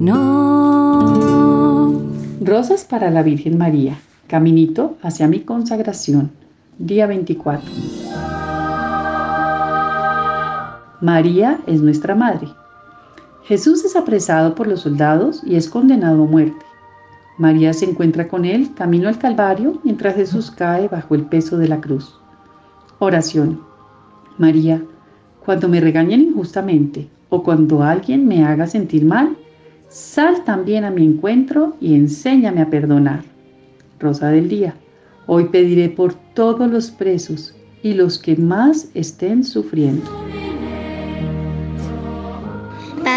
no. Rosas para la Virgen María, caminito hacia mi consagración, día 24. María es nuestra madre. Jesús es apresado por los soldados y es condenado a muerte. María se encuentra con él camino al Calvario mientras Jesús cae bajo el peso de la cruz. Oración. María, cuando me regañen injustamente o cuando alguien me haga sentir mal, sal también a mi encuentro y enséñame a perdonar. Rosa del Día. Hoy pediré por todos los presos y los que más estén sufriendo.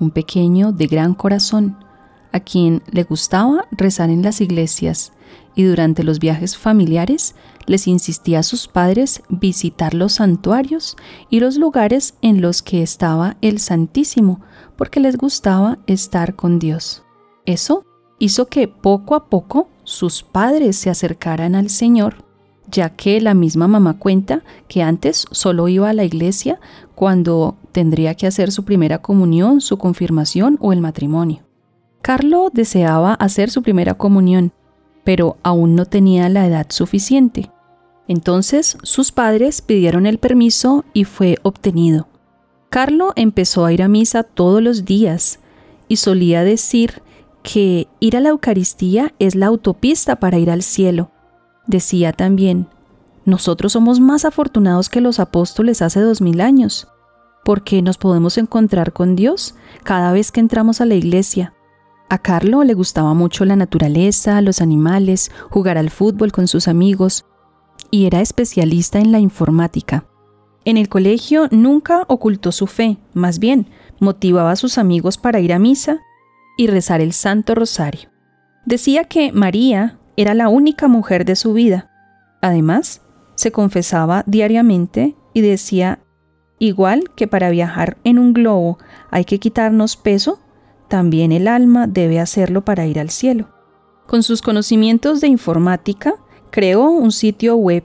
un pequeño de gran corazón, a quien le gustaba rezar en las iglesias y durante los viajes familiares les insistía a sus padres visitar los santuarios y los lugares en los que estaba el Santísimo, porque les gustaba estar con Dios. Eso hizo que poco a poco sus padres se acercaran al Señor, ya que la misma mamá cuenta que antes solo iba a la iglesia cuando tendría que hacer su primera comunión, su confirmación o el matrimonio. Carlo deseaba hacer su primera comunión, pero aún no tenía la edad suficiente. Entonces sus padres pidieron el permiso y fue obtenido. Carlo empezó a ir a misa todos los días y solía decir que ir a la Eucaristía es la autopista para ir al cielo. Decía también, nosotros somos más afortunados que los apóstoles hace dos mil años porque nos podemos encontrar con Dios cada vez que entramos a la iglesia. A Carlo le gustaba mucho la naturaleza, los animales, jugar al fútbol con sus amigos y era especialista en la informática. En el colegio nunca ocultó su fe, más bien motivaba a sus amigos para ir a misa y rezar el Santo Rosario. Decía que María era la única mujer de su vida. Además, se confesaba diariamente y decía Igual que para viajar en un globo hay que quitarnos peso, también el alma debe hacerlo para ir al cielo. Con sus conocimientos de informática, creó un sitio web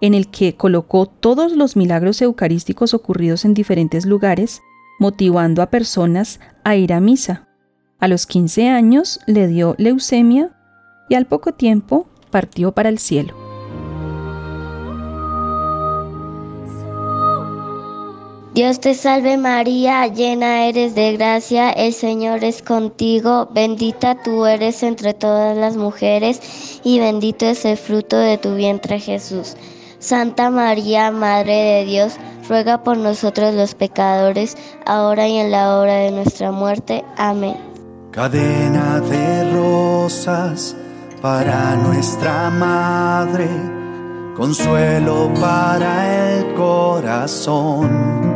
en el que colocó todos los milagros eucarísticos ocurridos en diferentes lugares, motivando a personas a ir a misa. A los 15 años le dio leucemia y al poco tiempo partió para el cielo. Dios te salve María, llena eres de gracia, el Señor es contigo, bendita tú eres entre todas las mujeres y bendito es el fruto de tu vientre Jesús. Santa María, Madre de Dios, ruega por nosotros los pecadores, ahora y en la hora de nuestra muerte. Amén. Cadena de rosas para nuestra Madre, consuelo para el corazón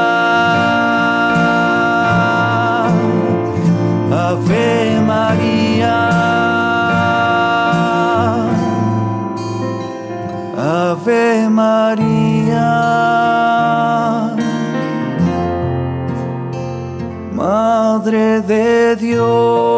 Maria. Madre de Dios.